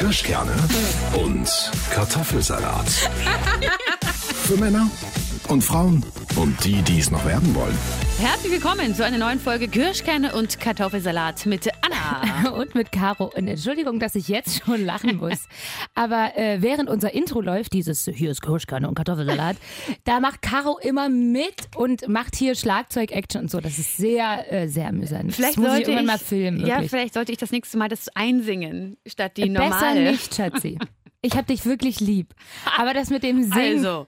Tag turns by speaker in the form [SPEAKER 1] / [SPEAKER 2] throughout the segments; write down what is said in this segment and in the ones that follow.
[SPEAKER 1] Kirschkerne und Kartoffelsalat. Für Männer und Frauen und die, die es noch werden wollen.
[SPEAKER 2] Herzlich willkommen zu einer neuen Folge Kirschkerne und Kartoffelsalat mit
[SPEAKER 3] Und mit Caro. Und Entschuldigung, dass ich jetzt schon lachen muss. Aber äh, während unser Intro läuft, dieses hier ist Kirschkerne und Kartoffelsalat, da macht Caro immer mit und macht hier Schlagzeug-Action und so. Das ist sehr, äh, sehr amüsant.
[SPEAKER 2] Vielleicht
[SPEAKER 3] das muss
[SPEAKER 2] sollte
[SPEAKER 3] ich irgendwann
[SPEAKER 2] ich,
[SPEAKER 3] mal filmen.
[SPEAKER 2] Ja,
[SPEAKER 3] Wirklich.
[SPEAKER 2] vielleicht sollte ich das nächste Mal das einsingen, statt die
[SPEAKER 3] Besser
[SPEAKER 2] normale.
[SPEAKER 3] nicht, Schatzi. Ich hab dich wirklich lieb. Aber das mit dem Singen.
[SPEAKER 2] Also.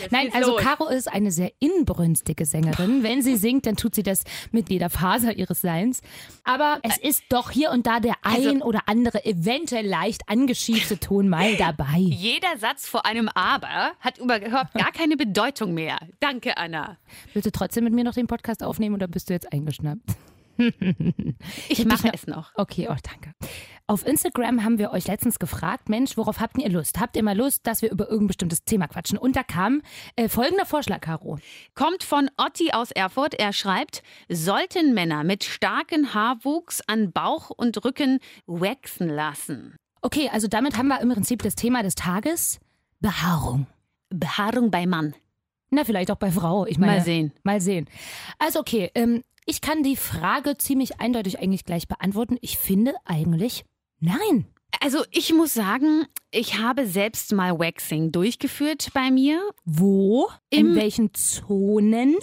[SPEAKER 2] Jetzt
[SPEAKER 3] Nein, also
[SPEAKER 2] los.
[SPEAKER 3] Caro ist eine sehr inbrünstige Sängerin. Wenn sie singt, dann tut sie das mit jeder Faser ihres Seins. Aber es ist doch hier und da der ein
[SPEAKER 2] Also-
[SPEAKER 3] oder andere eventuell leicht angeschiebte Ton mal dabei.
[SPEAKER 2] Jeder Satz vor einem Aber hat überhaupt gar keine Bedeutung mehr. Danke, Anna.
[SPEAKER 3] Willst du trotzdem mit mir noch den Podcast aufnehmen oder bist du jetzt eingeschnappt?
[SPEAKER 2] Ich mache es noch.
[SPEAKER 3] Okay, oh, danke. Auf Instagram haben wir euch letztens gefragt, Mensch, worauf habt ihr Lust? Habt ihr mal Lust, dass wir über irgendein bestimmtes Thema quatschen? Und da kam äh, folgender Vorschlag, Caro.
[SPEAKER 2] Kommt von Otti aus Erfurt. Er schreibt, sollten Männer mit starkem Haarwuchs an Bauch und Rücken waxen lassen.
[SPEAKER 3] Okay, also damit haben wir im Prinzip das Thema des Tages Behaarung.
[SPEAKER 2] Behaarung bei Mann.
[SPEAKER 3] Na, vielleicht auch bei Frau. Ich meine,
[SPEAKER 2] Mal sehen.
[SPEAKER 3] Mal sehen. Also okay, ähm, ich kann die Frage ziemlich eindeutig eigentlich gleich beantworten. Ich finde eigentlich nein.
[SPEAKER 2] Also ich muss sagen, ich habe selbst mal Waxing durchgeführt bei mir.
[SPEAKER 3] Wo?
[SPEAKER 2] Im-
[SPEAKER 3] In welchen Zonen?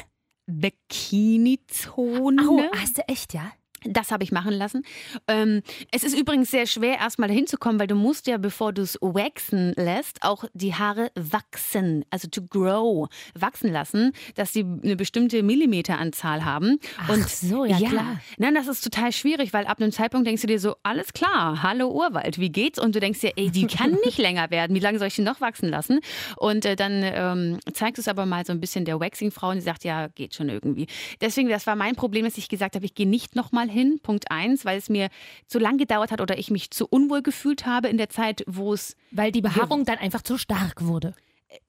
[SPEAKER 2] Bikini-Zone.
[SPEAKER 3] Oh, hast du echt, ja?
[SPEAKER 2] Das habe ich machen lassen. Ähm, es ist übrigens sehr schwer, erstmal dahin zu kommen, weil du musst ja, bevor du es waxen lässt, auch die Haare wachsen, also to grow, wachsen lassen, dass sie eine bestimmte Millimeteranzahl haben.
[SPEAKER 3] Ach so, ja, klar.
[SPEAKER 2] Nein, das ist total schwierig, weil ab einem Zeitpunkt denkst du dir so, alles klar, hallo Urwald, wie geht's? Und du denkst dir, ey, die kann nicht länger werden. Wie lange soll ich die noch wachsen lassen? Und äh, dann ähm, zeigst du es aber mal so ein bisschen der Waxing-Frau und die sagt, ja, geht schon irgendwie. Deswegen, das war mein Problem, dass ich gesagt habe, ich gehe nicht nochmal hin, Punkt eins, weil es mir zu lang gedauert hat oder ich mich zu unwohl gefühlt habe in der Zeit, wo es
[SPEAKER 3] Weil die Behaarung dann einfach zu stark wurde.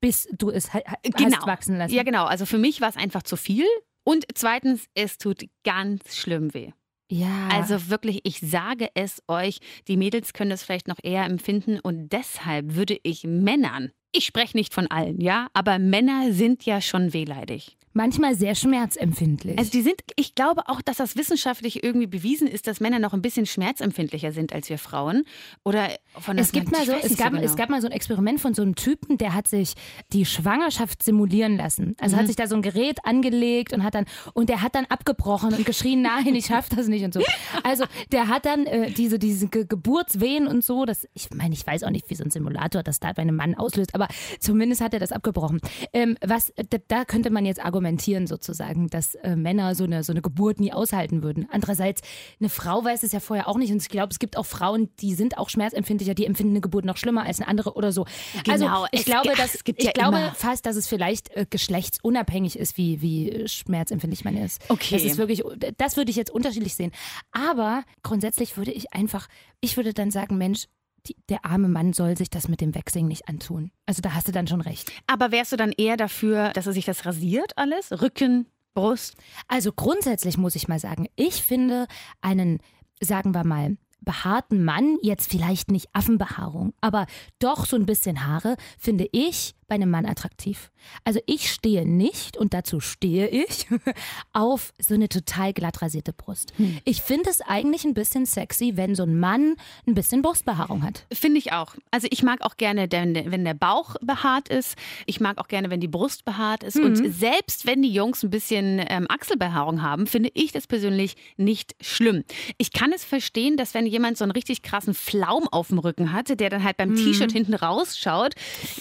[SPEAKER 3] Bis du es ha-
[SPEAKER 2] genau.
[SPEAKER 3] hast wachsen lassen.
[SPEAKER 2] Ja, genau. Also für mich war es einfach zu viel. Und zweitens, es tut ganz schlimm weh.
[SPEAKER 3] Ja.
[SPEAKER 2] Also wirklich, ich sage es euch, die Mädels können das vielleicht noch eher empfinden und deshalb würde ich Männern, ich spreche nicht von allen, ja, aber Männer sind ja schon wehleidig.
[SPEAKER 3] Manchmal sehr schmerzempfindlich.
[SPEAKER 2] Also die sind, ich glaube auch, dass das wissenschaftlich irgendwie bewiesen ist, dass Männer noch ein bisschen schmerzempfindlicher sind als wir Frauen. Oder von
[SPEAKER 3] Es gibt mal
[SPEAKER 2] ich
[SPEAKER 3] so, es gab,
[SPEAKER 2] genau.
[SPEAKER 3] es gab mal so ein Experiment von so einem Typen, der hat sich die Schwangerschaft simulieren lassen. Also
[SPEAKER 2] Mhm.
[SPEAKER 3] hat sich da so ein Gerät angelegt und hat dann und der hat dann abgebrochen und geschrien, nein, ich schaff das nicht und so. Also der hat dann äh, diese diese Ge Geburtswehen und so, das ich meine, ich weiß auch nicht, wie so ein Simulator das da bei einem Mann auslöst, aber zumindest hat er das abgebrochen. Ähm, was da könnte man jetzt argumentieren sozusagen, dass äh, Männer so eine so eine Geburt nie aushalten würden. Andererseits eine Frau weiß es ja vorher auch nicht und ich glaube, es gibt auch Frauen, die sind auch schmerzempfindlicher, die empfinden eine Geburt noch schlimmer als eine andere oder so.
[SPEAKER 2] Genau,
[SPEAKER 3] also ich glaube, dass
[SPEAKER 2] es gibt
[SPEAKER 3] ich
[SPEAKER 2] ja
[SPEAKER 3] glaube
[SPEAKER 2] immer-
[SPEAKER 3] fast, dass es vielleicht äh, geschlechtsunabhängig ist, wie wie schmerzempfindlich man ist.
[SPEAKER 2] Okay.
[SPEAKER 3] Das ist wirklich, das würde ich jetzt unterschiedlich sehen. Aber grundsätzlich würde ich einfach, ich würde dann sagen, Mensch. Die, der arme Mann soll sich das mit dem Waxing nicht antun. Also da hast du dann schon recht.
[SPEAKER 2] Aber wärst du dann eher dafür, dass er sich das rasiert alles? Rücken, Brust?
[SPEAKER 3] Also grundsätzlich muss ich mal sagen, ich finde einen, sagen wir mal, behaarten Mann, jetzt vielleicht nicht Affenbehaarung, aber doch so ein bisschen Haare, finde ich bei einem Mann attraktiv. Also ich stehe nicht, und dazu stehe ich, auf so eine total glatt rasierte Brust. Ich finde es eigentlich ein bisschen sexy, wenn so ein Mann ein bisschen Brustbehaarung hat.
[SPEAKER 2] Finde ich auch. Also ich mag auch gerne, wenn der- Bauch behaart ist. Ich mag auch gerne, wenn die Brust behaart ist. Und selbst wenn die Jungs ein bisschen ähm, Achselbehaarung haben, finde ich das persönlich nicht schlimm. Ich kann es verstehen, dass wenn jemand so einen richtig krassen Flaum auf dem Rücken hatte, der dann halt beim T-Shirt hinten rausschaut,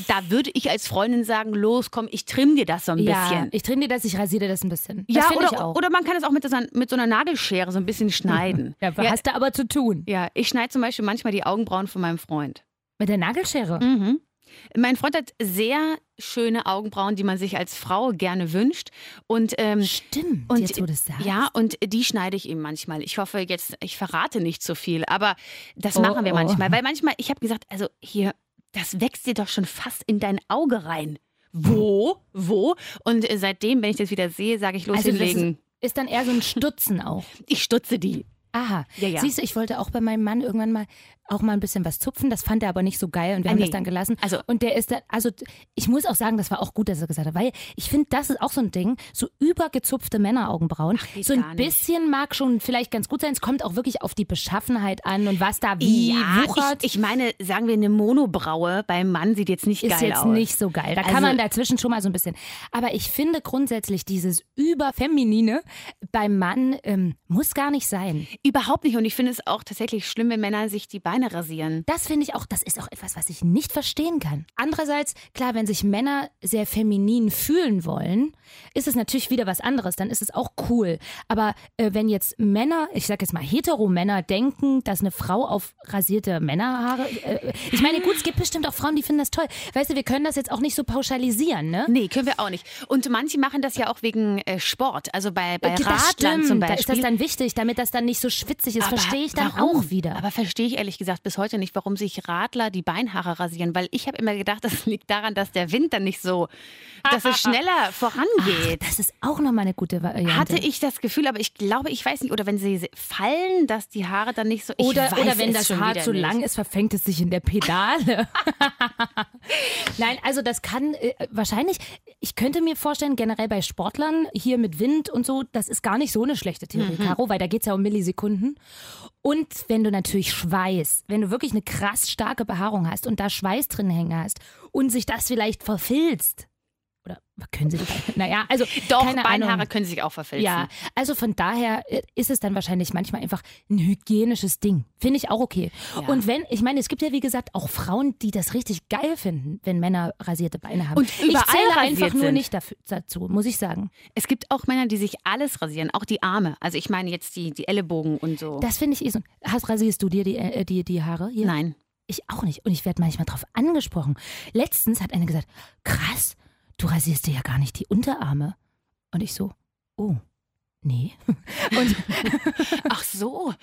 [SPEAKER 2] da würde ich als Freundin sagen, los, komm, ich trimm dir das so ein
[SPEAKER 3] Ja,
[SPEAKER 2] bisschen.
[SPEAKER 3] ich trainiere das, ich rasiere das ein bisschen. Das
[SPEAKER 2] Ja, oder, oder man kann es auch mit so, einer- mit so einer Nagelschere so ein bisschen schneiden.
[SPEAKER 3] ja, hast du aber zu tun.
[SPEAKER 2] ja, ich schneide zum Beispiel manchmal die Augenbrauen von meinem Freund.
[SPEAKER 3] Mit der Nagelschere.
[SPEAKER 2] Mhm. Mein Freund hat sehr schöne Augenbrauen, die man sich als Frau gerne wünscht. Und, ähm,
[SPEAKER 3] Stimmt,
[SPEAKER 2] und
[SPEAKER 3] jetzt wo du das sagst.
[SPEAKER 2] ja, und die schneide ich ihm manchmal. Ich hoffe jetzt, ich verrate nicht zu viel, aber das
[SPEAKER 3] Oh,
[SPEAKER 2] machen wir
[SPEAKER 3] oh.
[SPEAKER 2] manchmal. Weil manchmal, ich habe gesagt, also hier, das wächst dir doch schon fast in dein Auge rein. Wo? Wo? Und äh, seitdem, wenn ich das wieder sehe, sage ich los
[SPEAKER 3] Also das
[SPEAKER 2] hinlegen.
[SPEAKER 3] Ist dann eher so ein Stutzen auch.
[SPEAKER 2] Ich stutze die.
[SPEAKER 3] Aha.
[SPEAKER 2] Ja, ja.
[SPEAKER 3] Siehst du, ich wollte auch bei meinem Mann irgendwann mal auch mal ein bisschen was zupfen. Das fand er aber nicht so geil und wir
[SPEAKER 2] Ah,
[SPEAKER 3] haben
[SPEAKER 2] nee.
[SPEAKER 3] das dann gelassen.
[SPEAKER 2] Also-
[SPEAKER 3] und der ist dann, also ich muss auch sagen, das war auch gut, dass er gesagt hat, weil ich finde, das ist auch so ein Ding, so übergezupfte Männeraugenbrauen.
[SPEAKER 2] geht
[SPEAKER 3] so ein bisschen mag schon vielleicht ganz gut sein. Es kommt auch wirklich auf die Beschaffenheit an und was da wie
[SPEAKER 2] ja,
[SPEAKER 3] wuchert.
[SPEAKER 2] ich, ich meine, sagen wir, eine Monobraue beim Mann sieht jetzt nicht
[SPEAKER 3] ist
[SPEAKER 2] geil
[SPEAKER 3] jetzt
[SPEAKER 2] aus.
[SPEAKER 3] nicht so geil. Da kann
[SPEAKER 2] Also-
[SPEAKER 3] man dazwischen schon mal so ein bisschen. Aber ich finde grundsätzlich dieses Überfeminine beim Mann ähm, muss gar nicht sein.
[SPEAKER 2] Überhaupt nicht. Und ich finde es auch tatsächlich schlimm, wenn Männer sich die Beine rasieren.
[SPEAKER 3] Das finde ich auch, das ist auch etwas, was ich nicht verstehen kann. Andererseits, klar, wenn sich Männer sehr feminin fühlen wollen, ist es natürlich wieder was anderes, dann ist es auch cool. Aber äh, wenn jetzt Männer, ich sag jetzt mal Hetero-Männer, denken, dass eine Frau auf rasierte Männerhaare, äh, ich meine, gut, es gibt bestimmt auch Frauen, die finden das toll. Weißt du, wir können das jetzt auch nicht so pauschalisieren, ne?
[SPEAKER 2] Nee, können wir auch nicht. Und manche machen das ja auch wegen äh, Sport. Also bei, bei
[SPEAKER 3] das
[SPEAKER 2] Radlern
[SPEAKER 3] stimmt,
[SPEAKER 2] zum
[SPEAKER 3] da
[SPEAKER 2] Beispiel.
[SPEAKER 3] ist das dann wichtig, damit das dann nicht so schwitzig ist. Verstehe ich dann
[SPEAKER 2] warum?
[SPEAKER 3] auch wieder.
[SPEAKER 2] Aber verstehe ich ehrlich gesagt bis heute nicht, warum sich Radler die Beinhaare rasieren. Weil ich habe immer gedacht, das liegt daran, dass der Wind dann nicht so, dass es schneller vorangeht.
[SPEAKER 3] das ist auch nochmal eine gute Variante.
[SPEAKER 2] Hatte ich das Gefühl, aber ich glaube, ich weiß nicht, oder wenn sie fallen, dass die Haare dann nicht so.
[SPEAKER 3] Oder,
[SPEAKER 2] weiß
[SPEAKER 3] oder wenn das Haar zu
[SPEAKER 2] nicht.
[SPEAKER 3] lang ist, verfängt es sich in der Pedale. Nein, also das kann äh, wahrscheinlich, ich könnte mir vorstellen, generell bei Sportlern hier mit Wind und so, das ist gar nicht so eine schlechte Theorie,
[SPEAKER 2] Mhm.
[SPEAKER 3] Caro, weil da geht es ja um Millisekunden. Und wenn du natürlich Schweiß, wenn du wirklich eine krass starke Behaarung hast und da Schweiß drin hängen hast und sich das vielleicht verfilzt. Oder können sie Beine? Naja, also
[SPEAKER 2] Doch,
[SPEAKER 3] keine
[SPEAKER 2] Beinhaare
[SPEAKER 3] Ahnung.
[SPEAKER 2] können sich auch verfilzen.
[SPEAKER 3] Ja, also von daher äh, ist es dann wahrscheinlich manchmal einfach ein hygienisches Ding. Finde ich auch okay.
[SPEAKER 2] Ja.
[SPEAKER 3] Und wenn, ich meine, es gibt ja wie gesagt auch Frauen, die das richtig geil finden, wenn Männer rasierte Beine haben.
[SPEAKER 2] Und
[SPEAKER 3] ich
[SPEAKER 2] überall
[SPEAKER 3] zähle
[SPEAKER 2] rasiert
[SPEAKER 3] einfach nur
[SPEAKER 2] sind.
[SPEAKER 3] nicht dafür, dazu, muss ich sagen.
[SPEAKER 2] Es gibt auch Männer, die sich alles rasieren, auch die Arme. Also ich meine jetzt die, die Ellenbogen und so.
[SPEAKER 3] Das finde ich eh so. Hast, rasierst du dir die, äh, die, die Haare? Hier?
[SPEAKER 2] Nein.
[SPEAKER 3] Ich auch nicht. Und ich werde manchmal drauf angesprochen. Letztens hat eine gesagt, krass, du rasierst dir ja gar nicht die Unterarme. Und ich so, oh, nee. Und
[SPEAKER 2] Ach so.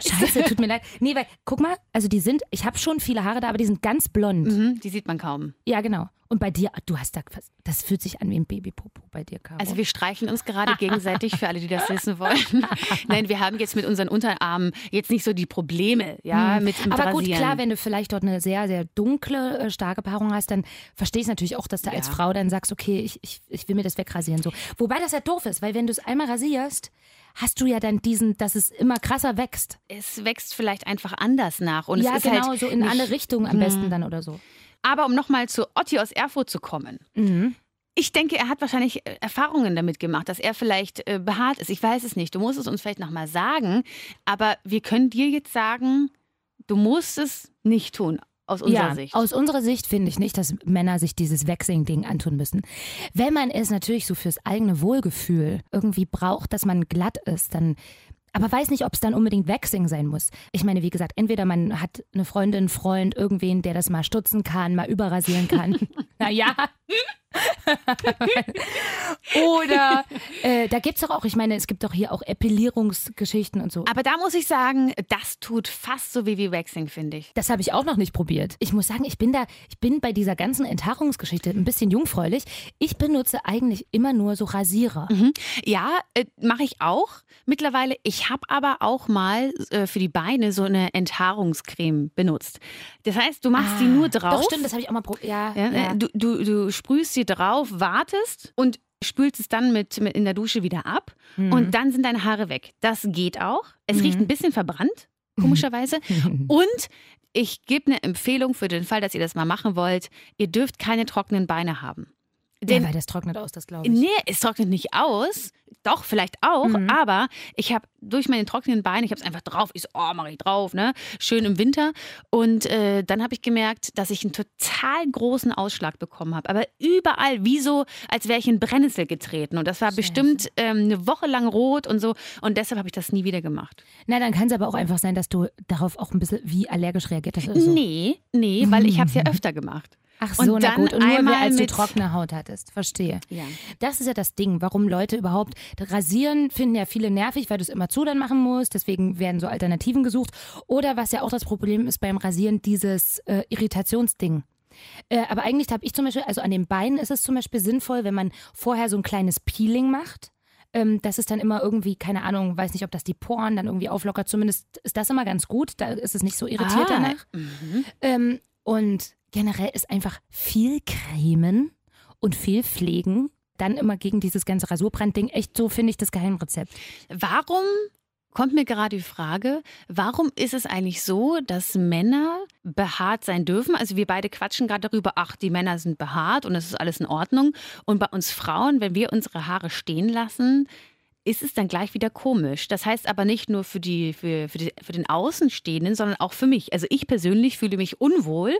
[SPEAKER 3] Scheiße, tut mir leid. Nee, weil, guck mal, also die sind, ich habe schon viele Haare da, aber die sind ganz blond.
[SPEAKER 2] Mhm, die sieht man kaum.
[SPEAKER 3] Ja, genau. Und bei dir, du hast da, das fühlt sich an wie ein Babypopo bei dir, Caro.
[SPEAKER 2] Also wir streicheln uns gerade gegenseitig, für alle, die das wissen wollen. Nein, wir haben jetzt mit unseren Unterarmen jetzt nicht so die Probleme, ja, mit dem
[SPEAKER 3] Hm. aber gut, klar, wenn du vielleicht dort eine sehr, sehr dunkle, äh, starke Behaarung hast, dann verstehe ich natürlich auch, dass du als
[SPEAKER 2] Ja.
[SPEAKER 3] Frau dann sagst, okay, ich, ich, ich will mir das wegrasieren. So. Wobei das ja doof ist, weil wenn du es einmal rasierst, hast du ja dann diesen, dass es immer krasser wächst.
[SPEAKER 2] es wächst vielleicht einfach anders nach. Und
[SPEAKER 3] ja,
[SPEAKER 2] es ist
[SPEAKER 3] genau,
[SPEAKER 2] halt
[SPEAKER 3] so in
[SPEAKER 2] nicht,
[SPEAKER 3] eine Richtung am besten dann oder so.
[SPEAKER 2] Aber um nochmal zu Otti aus Erfurt zu kommen.
[SPEAKER 3] Mhm.
[SPEAKER 2] Ich denke, er hat wahrscheinlich äh, Erfahrungen damit gemacht, dass er vielleicht äh, behaart ist. Ich weiß es nicht. Du musst es uns vielleicht nochmal sagen. Aber wir können dir jetzt sagen, du musst es nicht tun, aus unserer
[SPEAKER 3] ja,
[SPEAKER 2] Sicht.
[SPEAKER 3] Aus unserer Sicht finde ich nicht, dass Männer sich dieses Waxing-Ding antun müssen. Wenn man es natürlich so fürs eigene Wohlgefühl irgendwie braucht, dass man glatt ist, dann. Aber weiß nicht, ob es dann unbedingt Waxing sein muss. Ich meine, wie gesagt, entweder man hat eine Freundin, Freund, irgendwen, der das mal stutzen kann, mal überrasieren kann. naja. Oder äh, da gibt es doch auch, ich meine, es gibt doch hier auch Epilierungsgeschichten und so.
[SPEAKER 2] Aber da muss ich sagen, das tut fast so wie wie Waxing, finde ich.
[SPEAKER 3] Das habe ich auch noch nicht probiert. Ich muss sagen, ich bin da, ich bin bei dieser ganzen Enthaarungsgeschichte ein bisschen jungfräulich. Ich benutze eigentlich immer nur so Rasierer.
[SPEAKER 2] Ja, äh, mache ich auch mittlerweile. Ich habe aber auch mal äh, für die Beine so eine Enthaarungscreme benutzt. Das heißt, du machst die nur drauf.
[SPEAKER 3] Ah, Doch, stimmt, das habe ich auch mal probiert. Ja,
[SPEAKER 2] Ja,
[SPEAKER 3] ja.
[SPEAKER 2] äh, Du, du, du sprühst sie drauf, wartest und spülst es dann mit, mit in der Dusche wieder ab
[SPEAKER 3] Mhm.
[SPEAKER 2] und dann sind deine Haare weg. Das geht auch. Es riecht ein bisschen verbrannt, komischerweise. Und ich gebe eine Empfehlung für den Fall, dass ihr das mal machen wollt. Ihr dürft keine trockenen Beine haben.
[SPEAKER 3] Ja,
[SPEAKER 2] Denn
[SPEAKER 3] weil das trocknet aus, das glaube ich.
[SPEAKER 2] Nee, es trocknet nicht aus. Doch, vielleicht auch.
[SPEAKER 3] Mhm.
[SPEAKER 2] Aber ich habe durch meine trockenen Beine, ich habe es einfach drauf. Ich so, oh, mache ich drauf, ne? Schön im Winter. Und äh, dann habe ich gemerkt, dass ich einen total großen Ausschlag bekommen habe. Aber überall, wie so, als wäre ich in Brennnessel getreten. Und das war bestimmt ähm, eine Woche lang rot und so. Und deshalb habe ich das nie wieder gemacht.
[SPEAKER 3] Na, dann kann es aber auch einfach sein, dass du darauf auch ein bisschen wie allergisch reagiert hast. Oder so.
[SPEAKER 2] Nee, nee, weil ich habe es ja öfter gemacht.
[SPEAKER 3] Ach
[SPEAKER 2] Und
[SPEAKER 3] so, na
[SPEAKER 2] dann
[SPEAKER 3] gut. Und nur
[SPEAKER 2] einmal
[SPEAKER 3] als du trockene Haut hattest. Verstehe.
[SPEAKER 2] Ja.
[SPEAKER 3] Das ist ja das Ding, warum Leute überhaupt rasieren, finden ja viele nervig, weil du es immer zu dann machen musst. Deswegen werden so Alternativen gesucht. Oder was ja auch das Problem ist beim Rasieren, dieses äh, Irritationsding. Äh, aber eigentlich habe ich zum Beispiel, also an den Beinen ist es zum Beispiel sinnvoll, wenn man vorher so ein kleines Peeling macht. Ähm, das ist dann immer irgendwie, keine Ahnung, weiß nicht, ob das die Poren dann irgendwie auflockert. Zumindest ist das immer ganz gut. Da ist es nicht so irritiert
[SPEAKER 2] Ah,
[SPEAKER 3] danach. Ähm, und generell ist einfach viel Cremen und viel Pflegen dann immer gegen dieses ganze Rasurbrandding echt so, finde ich, das Geheimrezept.
[SPEAKER 2] Warum kommt mir gerade die Frage, warum ist es eigentlich so, dass Männer behaart sein dürfen? Also wir beide quatschen gerade darüber, ach, die Männer sind behaart und es ist alles in Ordnung. Und bei uns Frauen, wenn wir unsere Haare stehen lassen, ist es dann gleich wieder komisch. Das heißt aber nicht nur für, die, für, für, die, für den Außenstehenden, sondern auch für mich. Also ich persönlich fühle mich unwohl,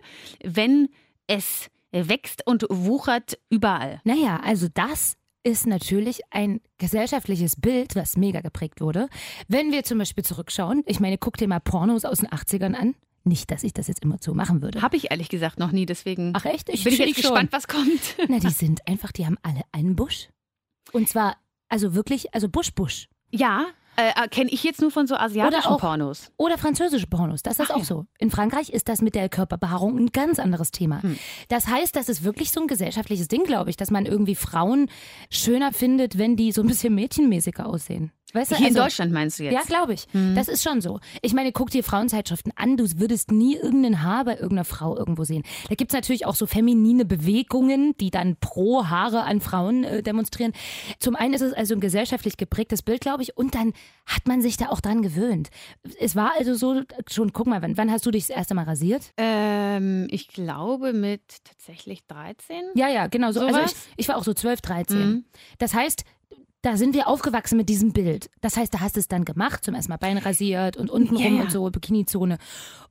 [SPEAKER 2] wenn es wächst und wuchert überall.
[SPEAKER 3] Naja, also das ist natürlich ein gesellschaftliches Bild, was mega geprägt wurde. Wenn wir zum Beispiel zurückschauen, ich meine, guck dir mal Pornos aus den 80ern an. Nicht, dass ich das jetzt immer so machen würde.
[SPEAKER 2] Habe ich ehrlich gesagt noch nie, deswegen
[SPEAKER 3] Ach echt?
[SPEAKER 2] bin ich jetzt
[SPEAKER 3] schon.
[SPEAKER 2] gespannt, was kommt.
[SPEAKER 3] Na, die sind einfach, die haben alle einen Busch. Und zwar, also wirklich, also Busch-Busch.
[SPEAKER 2] Ja, äh, kenne ich jetzt nur von so asiatischen
[SPEAKER 3] auch-
[SPEAKER 2] Pornos.
[SPEAKER 3] Oder französische Pornos, das ist
[SPEAKER 2] Ach
[SPEAKER 3] auch
[SPEAKER 2] ja.
[SPEAKER 3] so. In Frankreich ist das mit der Körperbehaarung ein ganz anderes Thema.
[SPEAKER 2] Hm.
[SPEAKER 3] Das heißt, das ist wirklich so ein gesellschaftliches Ding, glaube ich, dass man irgendwie Frauen schöner findet, wenn die so ein bisschen mädchenmäßiger aussehen. Weißt du?
[SPEAKER 2] Hier in
[SPEAKER 3] Also-
[SPEAKER 2] Deutschland meinst du jetzt?
[SPEAKER 3] Ja, glaube ich. Das ist schon so. Ich meine, guck dir Frauenzeitschriften an, du würdest nie irgendein Haar bei irgendeiner Frau irgendwo sehen. Da gibt es natürlich auch so feminine Bewegungen, die dann pro Haare an Frauen äh, demonstrieren. Zum einen ist es also ein gesellschaftlich geprägtes Bild, glaube ich, und dann hat man sich da auch dran gewöhnt. Es war also so, schon, guck mal, wann, wann hast du dich das erste Mal rasiert?
[SPEAKER 2] Ähm, ich glaube mit tatsächlich 13.
[SPEAKER 3] Ja, ja, genau so. Also
[SPEAKER 2] Sowas?
[SPEAKER 3] ich, ich war auch so 12, 13.
[SPEAKER 2] Mhm.
[SPEAKER 3] Das heißt, da sind wir aufgewachsen mit diesem Bild. Das heißt, da hast du es dann gemacht, zum ersten Mal Bein rasiert und untenrum
[SPEAKER 2] ja.
[SPEAKER 3] und so, Bikini-Zone.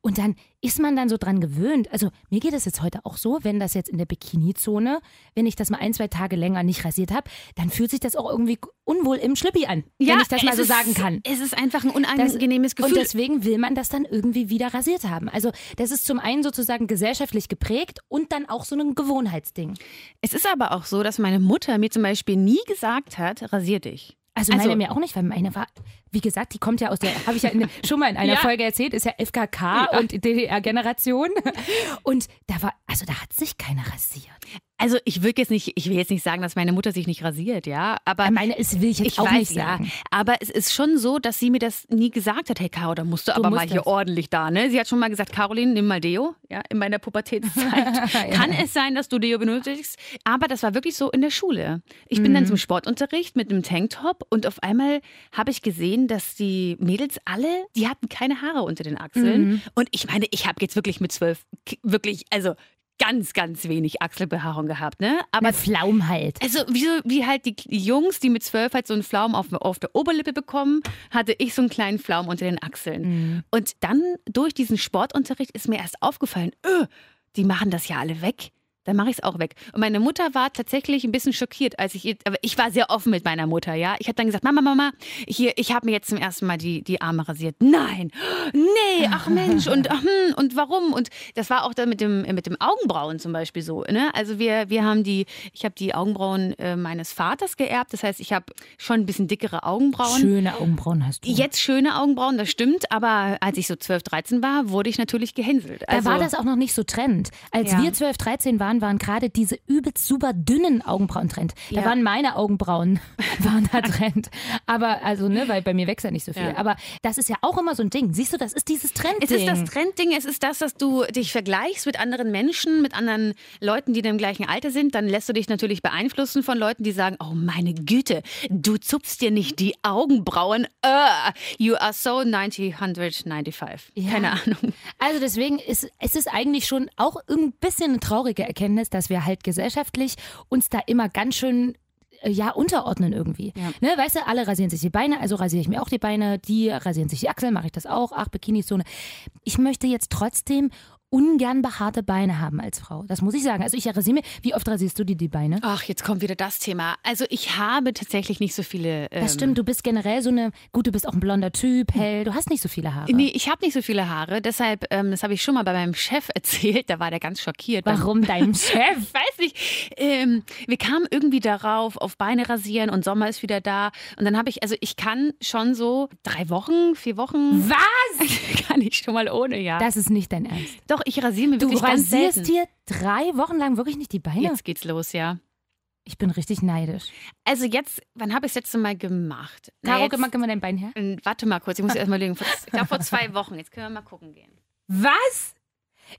[SPEAKER 3] Und dann ist man dann so dran gewöhnt. Also mir geht es jetzt heute auch so, wenn das jetzt in der Bikini-Zone, wenn ich das mal ein, zwei Tage länger nicht rasiert habe, dann fühlt sich das auch irgendwie unwohl im Schlippi an, wenn ich das mal so
[SPEAKER 2] ist-
[SPEAKER 3] sagen kann.
[SPEAKER 2] Es ist einfach ein
[SPEAKER 3] Das-
[SPEAKER 2] unangenehmes Gefühl.
[SPEAKER 3] Und deswegen will man das dann irgendwie wieder rasiert haben. Also das ist zum einen sozusagen gesellschaftlich geprägt und dann auch so ein Gewohnheitsding.
[SPEAKER 2] es ist aber auch so, dass meine Mutter mir zum Beispiel nie gesagt hat, rasier dich.
[SPEAKER 3] Also
[SPEAKER 2] Also-
[SPEAKER 3] meine mir auch nicht, weil meine war, wie gesagt, die kommt ja aus der, habe ich ja in, schon mal in einer
[SPEAKER 2] Ja.
[SPEAKER 3] Folge erzählt, ist ja FKK
[SPEAKER 2] Ja.
[SPEAKER 3] und DDR-Generation. Und da war, also da hat sich keiner rasiert.
[SPEAKER 2] Also ich will jetzt nicht, ich will jetzt nicht sagen, dass meine Mutter sich nicht rasiert, ja, aber
[SPEAKER 3] Meine ist, will ich jetzt
[SPEAKER 2] ich
[SPEAKER 3] auch
[SPEAKER 2] weiß,
[SPEAKER 3] nicht sagen.
[SPEAKER 2] ja. Aber es ist schon so, dass sie mir das nie gesagt hat. Hey, Caro, da musst du, aber
[SPEAKER 3] musst
[SPEAKER 2] mal hier
[SPEAKER 3] das.
[SPEAKER 2] ordentlich da, ne? Sie hat schon mal gesagt, Caroline, nimm mal Deo, ja, in meiner Pubertätszeit.
[SPEAKER 3] Ja.
[SPEAKER 2] Kann es sein, dass du Deo benötigst? Aber das war wirklich so in der Schule. Ich bin
[SPEAKER 3] Mhm.
[SPEAKER 2] dann zum Sportunterricht mit einem Tanktop und auf einmal habe ich gesehen, dass die Mädels alle, die hatten keine Haare unter den Achseln.
[SPEAKER 3] Mhm.
[SPEAKER 2] Und ich meine, ich habe jetzt wirklich mit zwölf, wirklich, also ganz, ganz wenig Achselbehaarung gehabt, ne? Aber
[SPEAKER 3] Aber Pflaum halt.
[SPEAKER 2] also wie, so- wie halt die Jungs, die mit zwölf halt so einen Pflaum auf, auf der Oberlippe bekommen, hatte ich so einen kleinen Pflaum unter den Achseln.
[SPEAKER 3] Mhm.
[SPEAKER 2] Und dann durch diesen Sportunterricht ist mir erst aufgefallen, öh, die machen das ja alle weg. Dann mache ich es auch weg. Und meine Mutter war tatsächlich ein bisschen schockiert, als ich aber ich war sehr offen mit meiner Mutter, ja. Ich habe dann gesagt, Mama, Mama, hier, ich habe mir jetzt zum ersten Mal die, die Arme rasiert. Nein, nee, ach Mensch, und, hm, und warum? Und das war auch dann mit dem, mit dem Augenbrauen zum Beispiel so. Ne? Also wir, wir haben die, ich habe die Augenbrauen äh, meines Vaters geerbt. Das heißt, ich habe schon ein bisschen dickere Augenbrauen.
[SPEAKER 3] Schöne Augenbrauen hast du.
[SPEAKER 2] Jetzt schöne Augenbrauen, das stimmt, aber als ich so 12, 13 war, wurde ich natürlich gehänselt.
[SPEAKER 3] Da
[SPEAKER 2] Also,
[SPEAKER 3] war das auch noch nicht so Trend. Als
[SPEAKER 2] Ja.
[SPEAKER 3] wir 12, 13 waren, waren gerade diese übelst super dünnen Augenbrauen Trend. Da
[SPEAKER 2] Ja.
[SPEAKER 3] waren meine Augenbrauen waren da Trend. Aber also, ne, weil bei mir wächst ja nicht so viel.
[SPEAKER 2] Ja.
[SPEAKER 3] Aber das ist ja auch immer so ein Ding. Siehst du, das ist dieses Trendding.
[SPEAKER 2] Es ist das Trendding, es ist das, dass du dich vergleichst mit anderen Menschen, mit anderen Leuten, die im gleichen Alter sind. Dann lässt du dich natürlich beeinflussen von Leuten, die sagen, oh meine Güte, du zupfst dir nicht die Augenbrauen. Uh, you are so 90, 195.
[SPEAKER 3] Ja.
[SPEAKER 2] Keine Ahnung.
[SPEAKER 3] Also deswegen ist es ist eigentlich schon auch ein bisschen eine traurige Erkenntnis, dass wir halt gesellschaftlich uns da immer ganz schön äh, ja, unterordnen irgendwie.
[SPEAKER 2] Ja.
[SPEAKER 3] Ne, weißt du, alle rasieren sich die Beine, also rasiere ich mir auch die Beine, die rasieren sich die Achseln, mache ich das auch, ach, Bikini-Zone. Ich möchte jetzt trotzdem ungern behaarte Beine haben als Frau. Das muss ich sagen. Also ich rasiere mir, wie oft rasierst du dir die Beine?
[SPEAKER 2] Ach, jetzt kommt wieder das Thema. Also ich habe tatsächlich nicht so viele. Ähm,
[SPEAKER 3] Das stimmt, du bist generell so eine, gut, du bist auch ein blonder Typ, hell, du hast nicht so viele Haare.
[SPEAKER 2] Nee, ich habe nicht so viele Haare. Deshalb, ähm, das habe ich schon mal bei meinem Chef erzählt. Da war der ganz schockiert.
[SPEAKER 3] Warum dein Chef?
[SPEAKER 2] Weiß nicht. Ähm, wir kamen irgendwie darauf, auf Beine rasieren und Sommer ist wieder da. Und dann habe ich, also ich kann schon so drei Wochen, vier Wochen,
[SPEAKER 3] Was?
[SPEAKER 2] kann ich schon mal ohne, ja.
[SPEAKER 3] Das ist nicht dein Ernst.
[SPEAKER 2] Doch, ich rasiere mir
[SPEAKER 3] Du
[SPEAKER 2] wirklich ganz
[SPEAKER 3] rasierst
[SPEAKER 2] selten.
[SPEAKER 3] dir drei Wochen lang wirklich nicht die Beine?
[SPEAKER 2] Jetzt geht's los, ja.
[SPEAKER 3] Ich bin richtig neidisch.
[SPEAKER 2] Also jetzt, wann habe ich es letzte Mal gemacht?
[SPEAKER 3] Caro, gib mal, gib mal dein Bein her.
[SPEAKER 2] warte mal kurz, ich muss erst mal legen. Ich glaube vor zwei Wochen. Jetzt können wir mal gucken gehen.
[SPEAKER 3] Was?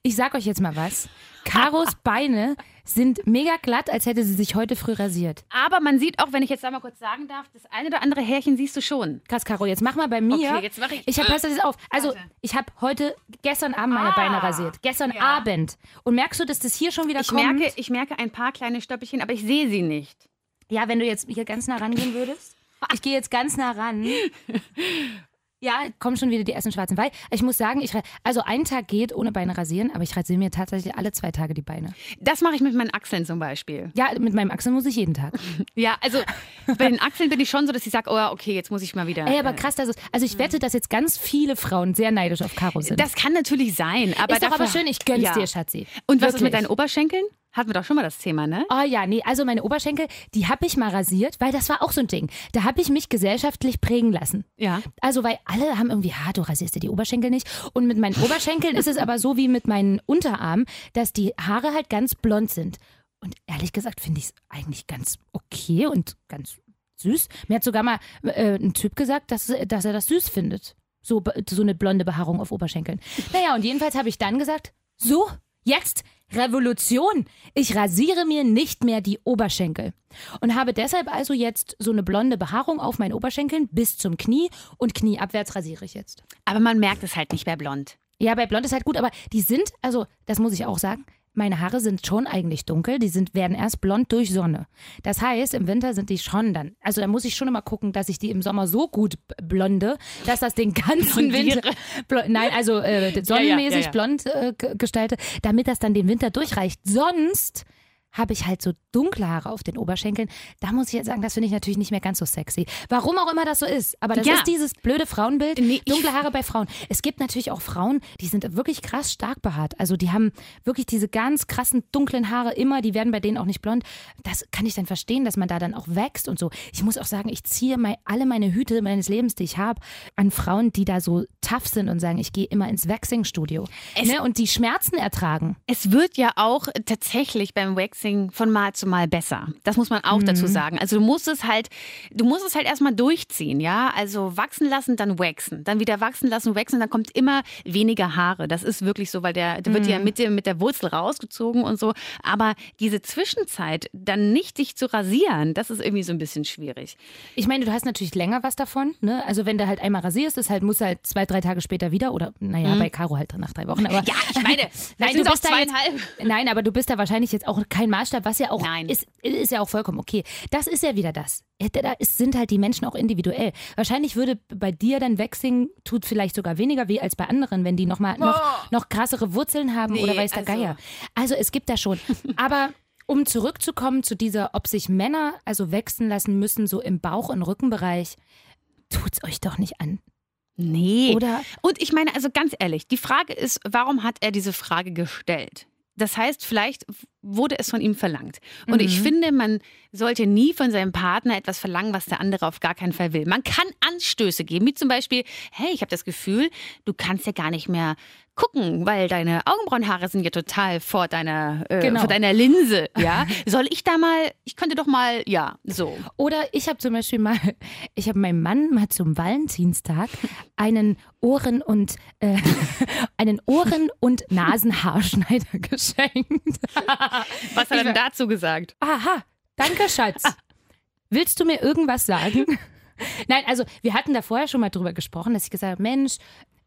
[SPEAKER 3] Ich sag euch jetzt mal was. Karos Beine sind mega glatt, als hätte sie sich heute früh rasiert.
[SPEAKER 2] Aber man sieht auch, wenn ich jetzt da mal kurz sagen darf, das eine oder andere Härchen siehst du schon.
[SPEAKER 3] Krass, Caro, jetzt mach mal bei mir.
[SPEAKER 2] Okay, jetzt mache ich.
[SPEAKER 3] Ich habe, das auf. Also,
[SPEAKER 2] Warte.
[SPEAKER 3] ich habe heute, gestern Abend meine
[SPEAKER 2] Ah,
[SPEAKER 3] Beine rasiert. Gestern
[SPEAKER 2] ja.
[SPEAKER 3] Abend. Und merkst du, dass das hier schon wieder
[SPEAKER 2] ich
[SPEAKER 3] kommt?
[SPEAKER 2] merke, ich merke ein paar kleine Stöppelchen, aber ich sehe sie nicht.
[SPEAKER 3] Ja, wenn du jetzt hier ganz nah rangehen würdest. Ich gehe jetzt ganz nah ran. Ja, kommen schon wieder die ersten schwarzen. Weil ich muss sagen, ich, also ein Tag geht ohne Beine rasieren, aber ich rasiere mir tatsächlich alle zwei Tage die Beine.
[SPEAKER 2] Das mache ich mit meinen Achseln zum Beispiel.
[SPEAKER 3] Ja, mit meinem Achsel muss ich jeden Tag.
[SPEAKER 2] Ja, also bei den Achseln bin ich schon so, dass ich sage, oh ja, okay, jetzt muss ich mal wieder.
[SPEAKER 3] Ey, aber
[SPEAKER 2] äh,
[SPEAKER 3] krass, dass es, also ich wette, dass jetzt ganz viele Frauen sehr neidisch auf Caro sind.
[SPEAKER 2] Das kann natürlich sein, aber
[SPEAKER 3] ist doch aber schön, ich gönn's
[SPEAKER 2] Ja.
[SPEAKER 3] dir, Schatzi.
[SPEAKER 2] Und was ist mit
[SPEAKER 3] Wirklich.
[SPEAKER 2] deinen Oberschenkeln? Hatten wir doch schon mal das Thema, ne?
[SPEAKER 3] Oh ja, nee, also meine Oberschenkel, die habe ich mal rasiert, weil das war auch so ein Ding. Da habe ich mich gesellschaftlich prägen lassen.
[SPEAKER 2] Ja.
[SPEAKER 3] Also, weil alle haben irgendwie, ha, du rasierst dir die Oberschenkel nicht. Und mit meinen Oberschenkeln ist es aber so wie mit meinen Unterarmen, dass die Haare halt ganz blond sind. Und ehrlich gesagt finde ich es eigentlich ganz okay und ganz süß. Mir hat sogar mal äh, ein Typ gesagt, dass, dass er das süß findet. So, so eine blonde Behaarung auf Oberschenkeln. Naja, und jedenfalls habe ich dann gesagt, so, jetzt Revolution. Ich rasiere mir nicht mehr die Oberschenkel. Und habe deshalb also jetzt so eine blonde Behaarung auf meinen Oberschenkeln bis zum Knie und knieabwärts rasiere ich jetzt.
[SPEAKER 2] Aber man merkt es halt nicht bei blond.
[SPEAKER 3] Ja, bei blond ist halt gut, aber die sind, also das muss ich auch sagen, meine Haare sind schon eigentlich dunkel, die sind, werden erst blond durch Sonne. Das heißt, im Winter sind die schon dann, also da muss ich schon immer gucken, dass ich die im Sommer so gut blonde, dass das den ganzen
[SPEAKER 2] Blondiere.
[SPEAKER 3] Winter, nein, also äh,
[SPEAKER 2] ja,
[SPEAKER 3] sonnenmäßig
[SPEAKER 2] ja, ja.
[SPEAKER 3] blond äh, gestalte, damit das dann den Winter durchreicht. Sonst habe ich halt so dunkle Haare auf den Oberschenkeln. Da muss ich jetzt sagen, das finde ich natürlich nicht mehr ganz so sexy. Warum auch immer das so ist. Aber das
[SPEAKER 2] Ja.
[SPEAKER 3] ist dieses blöde Frauenbild.
[SPEAKER 2] Nee,
[SPEAKER 3] dunkle Haare bei Frauen. Es gibt natürlich auch Frauen, die sind wirklich krass stark behaart. Also die haben wirklich diese ganz krassen dunklen Haare immer, die werden bei denen auch nicht blond. Das kann ich dann verstehen, dass man da dann auch wächst und so. Ich muss auch sagen, ich ziehe mei- alle meine Hüte meines Lebens, die ich habe, an Frauen, die da so tough sind und sagen, ich gehe immer ins Waxing-Studio. Ne? Und die Schmerzen ertragen.
[SPEAKER 2] Es wird ja auch tatsächlich beim Waxing von Mal zu Mal besser. Das muss man auch dazu sagen. Also du musst es halt, du musst es halt erstmal durchziehen, ja. Also wachsen lassen, dann waxen, dann wieder wachsen lassen, waxen, dann kommt immer weniger Haare. Das ist wirklich so, weil der, der wird ja mit, dem, mit der Wurzel rausgezogen und so. Aber diese Zwischenzeit, dann nicht dich zu rasieren, das ist irgendwie so ein bisschen schwierig.
[SPEAKER 3] Ich meine, du hast natürlich länger was davon. Ne? Also wenn du halt einmal rasierst, ist halt, musst du halt zwei, drei Tage später wieder. Oder naja, bei Caro halt nach drei Wochen. Aber
[SPEAKER 2] Ja, ich meine,
[SPEAKER 3] Nein, du bist da jetzt,
[SPEAKER 2] zweieinhalb.
[SPEAKER 3] nein, aber du bist da wahrscheinlich jetzt auch kein Maßstab, was ja auch
[SPEAKER 2] Nein.
[SPEAKER 3] ist, ist ja auch vollkommen okay. Das ist ja wieder das. Da ist- sind halt die Menschen auch individuell. Wahrscheinlich würde bei dir dann Waxing tut vielleicht sogar weniger weh als bei anderen, wenn die noch mal noch, noch krassere Wurzeln haben
[SPEAKER 2] Nee,
[SPEAKER 3] oder weiß der
[SPEAKER 2] also-
[SPEAKER 3] Geier. Also es gibt da schon. Aber um zurückzukommen zu dieser, ob sich Männer also wachsen lassen müssen, so im Bauch- und Rückenbereich, tut's euch doch nicht an.
[SPEAKER 2] Nee.
[SPEAKER 3] Oder
[SPEAKER 2] Und ich meine, also ganz ehrlich, die Frage ist, warum hat er diese Frage gestellt? Das heißt, vielleicht wurde es von ihm verlangt. Und ich
[SPEAKER 3] Mhm.
[SPEAKER 2] finde, man sollte nie von seinem Partner etwas verlangen, was der andere auf gar keinen Fall will. Man kann Anstöße geben, wie zum Beispiel, hey, ich habe das Gefühl, du kannst ja gar nicht mehr gucken, weil deine Augenbrauenhaare sind ja total vor deiner, äh,
[SPEAKER 3] Genau.
[SPEAKER 2] vor deiner Linse. Ja? Soll ich da mal, ich könnte doch mal, ja, so.
[SPEAKER 3] Oder ich habe zum Beispiel mal, ich habe meinem Mann mal zum Valentinstag einen Ohren- und äh, einen Ohren- und Nasenhaarschneider geschenkt.
[SPEAKER 2] Was hat er denn dazu gesagt?
[SPEAKER 3] Aha, danke, Schatz. Willst du mir irgendwas sagen? Nein, also wir hatten da vorher schon mal drüber gesprochen, dass ich gesagt habe, Mensch,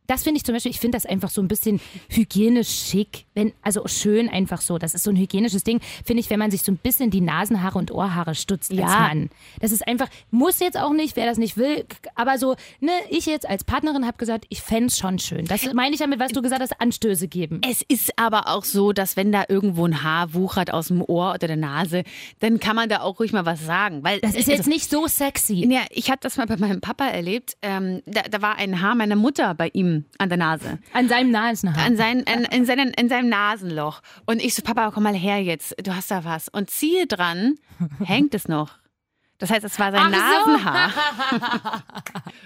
[SPEAKER 3] das finde ich zum Beispiel, ich finde das einfach so ein bisschen hygienisch schick, wenn, also schön einfach so. Das ist so ein hygienisches Ding, finde ich, wenn man sich so ein bisschen die Nasenhaare und Ohrhaare stutzt als
[SPEAKER 2] Ja.
[SPEAKER 3] Mann. Das ist einfach, muss jetzt auch nicht, wer das nicht will, aber so, ne, ich jetzt als Partnerin habe gesagt, ich fände es schon schön. Das meine ich damit, was du gesagt hast, Anstöße geben.
[SPEAKER 2] Es ist aber auch so, dass wenn da irgendwo ein Haar wuchert aus dem Ohr oder der Nase, dann kann man da auch ruhig mal was sagen. Weil
[SPEAKER 3] Das ist jetzt nicht so sexy.
[SPEAKER 2] Ja, ich habe das mal bei meinem Papa erlebt. Ähm, da, da war ein Haar meiner Mutter bei ihm an der Nase.
[SPEAKER 3] An seinem Nasenhaar.
[SPEAKER 2] An sein, an, in, seinen, in seinem Nasenloch. Und ich so, Papa, komm mal her jetzt. Du hast da was. Und ziehe dran, hängt es noch. Das heißt, es war sein
[SPEAKER 3] Ach so.
[SPEAKER 2] Nasenhaar.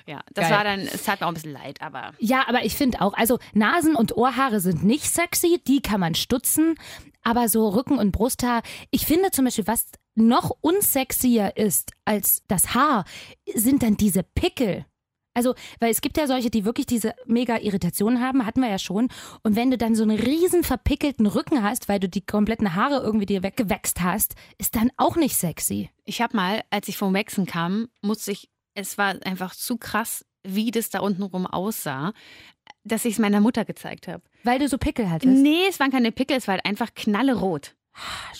[SPEAKER 2] ja, das
[SPEAKER 3] Geil.
[SPEAKER 2] war dann, es tat mir auch ein bisschen leid, aber.
[SPEAKER 3] Ja, aber ich finde auch, also Nasen- und Ohrhaare sind nicht sexy, die kann man stutzen, aber so Rücken- und Brusthaar, ich finde zum Beispiel, was noch unsexier ist als das Haar, sind dann diese Pickel. Also, weil es gibt ja solche, die wirklich diese mega Irritationen haben, hatten wir ja schon. Und wenn du dann so einen riesen verpickelten Rücken hast, weil du die kompletten Haare irgendwie dir weggewächst hast, ist dann auch nicht sexy.
[SPEAKER 2] Ich habe mal, als ich vom Waxen kam, musste ich, es war einfach zu krass, wie das da unten rum aussah, dass ich es meiner Mutter gezeigt habe.
[SPEAKER 3] Weil du so Pickel hattest?
[SPEAKER 2] Nee, es waren keine Pickel, es war halt einfach knallerot.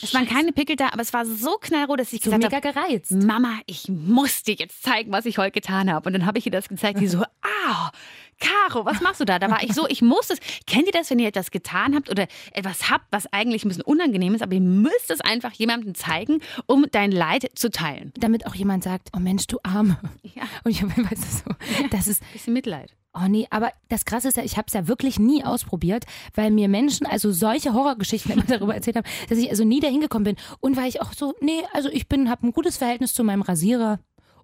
[SPEAKER 2] Es waren keine Pickel da, aber es war so knallrot, dass ich
[SPEAKER 3] so
[SPEAKER 2] gesagt
[SPEAKER 3] mega
[SPEAKER 2] habe,
[SPEAKER 3] gereizt.
[SPEAKER 2] Mama, ich muss dir jetzt zeigen, was ich heute getan habe. Und dann habe ich ihr das gezeigt, die so, ah, Caro, was machst du da? Da war ich so, ich muss es. Kennt ihr das, wenn ihr etwas getan habt oder etwas habt, was eigentlich ein bisschen unangenehm ist, aber ihr müsst es einfach jemandem zeigen, um dein Leid zu teilen.
[SPEAKER 3] Damit auch jemand sagt, oh Mensch, du Arme.
[SPEAKER 2] Ja.
[SPEAKER 3] Und ich du, so, das ist,
[SPEAKER 2] Bisschen Mitleid.
[SPEAKER 3] Oh nee, aber das Krasse ist ja, ich habe es ja wirklich nie ausprobiert, weil mir Menschen also solche Horrorgeschichten immer darüber erzählt haben, dass ich also nie dahin gekommen bin und weil ich auch so, nee, also ich bin, habe ein gutes Verhältnis zu meinem Rasierer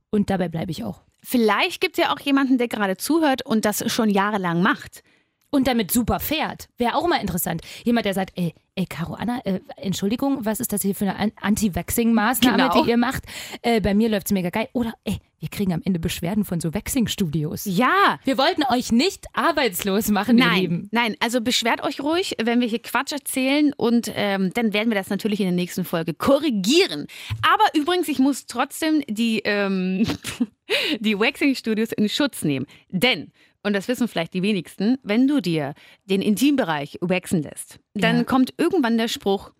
[SPEAKER 3] und dabei bleibe ich auch.
[SPEAKER 2] Vielleicht gibt es ja auch jemanden, der gerade zuhört und das schon jahrelang macht.
[SPEAKER 3] Und damit super fährt. Wäre auch mal interessant. Jemand, der sagt, ey, ey, Caro Anna, äh, Entschuldigung, was ist das hier für eine An- Anti-Vaxing-Maßnahme,
[SPEAKER 2] Genau.
[SPEAKER 3] die ihr macht? Äh, bei mir läuft's mega geil. Oder, ey, wir kriegen am Ende Beschwerden von so Vaxing-Studios.
[SPEAKER 2] Ja,
[SPEAKER 3] Wir wollten euch nicht arbeitslos machen, ihr Lieben.
[SPEAKER 2] Nein, nein, also beschwert euch ruhig, wenn wir hier Quatsch erzählen und ähm, dann werden wir das natürlich in der nächsten Folge korrigieren. Aber übrigens, ich muss trotzdem die, ähm, die Waxing-Studios in Schutz nehmen. Denn, und das wissen vielleicht die wenigsten, wenn du dir den Intimbereich waxen lässt, dann
[SPEAKER 3] Ja.
[SPEAKER 2] kommt irgendwann der Spruch,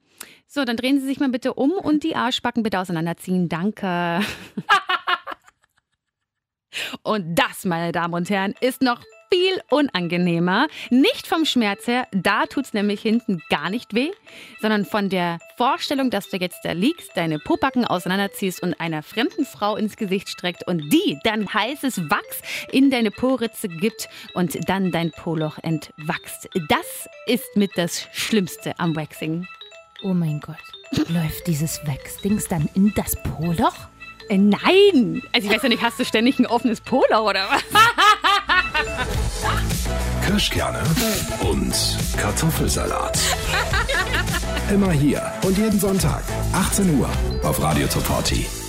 [SPEAKER 2] so, dann drehen Sie sich mal bitte um und die Arschbacken bitte auseinanderziehen. Danke. Und das, meine Damen und Herren, ist noch viel unangenehmer. Nicht vom Schmerz her, da tut's nämlich hinten gar nicht weh, sondern von der Vorstellung, dass du jetzt da liegst, deine Popacken auseinanderziehst und einer fremden Frau ins Gesicht streckt und die dann heißes Wachs in deine Poritze gibt und dann dein Poloch entwachst. Das ist mit das Schlimmste am Waxing.
[SPEAKER 3] Oh mein Gott. Läuft dieses Wax-Dings dann in das Poloch?
[SPEAKER 2] Äh, nein! Also ich weiß ja nicht, hast du ständig ein offenes Poloch oder was?
[SPEAKER 1] Kirschkerne und Kartoffelsalat. Immer hier und jeden Sonntag, 18 Uhr auf Radio Top 40.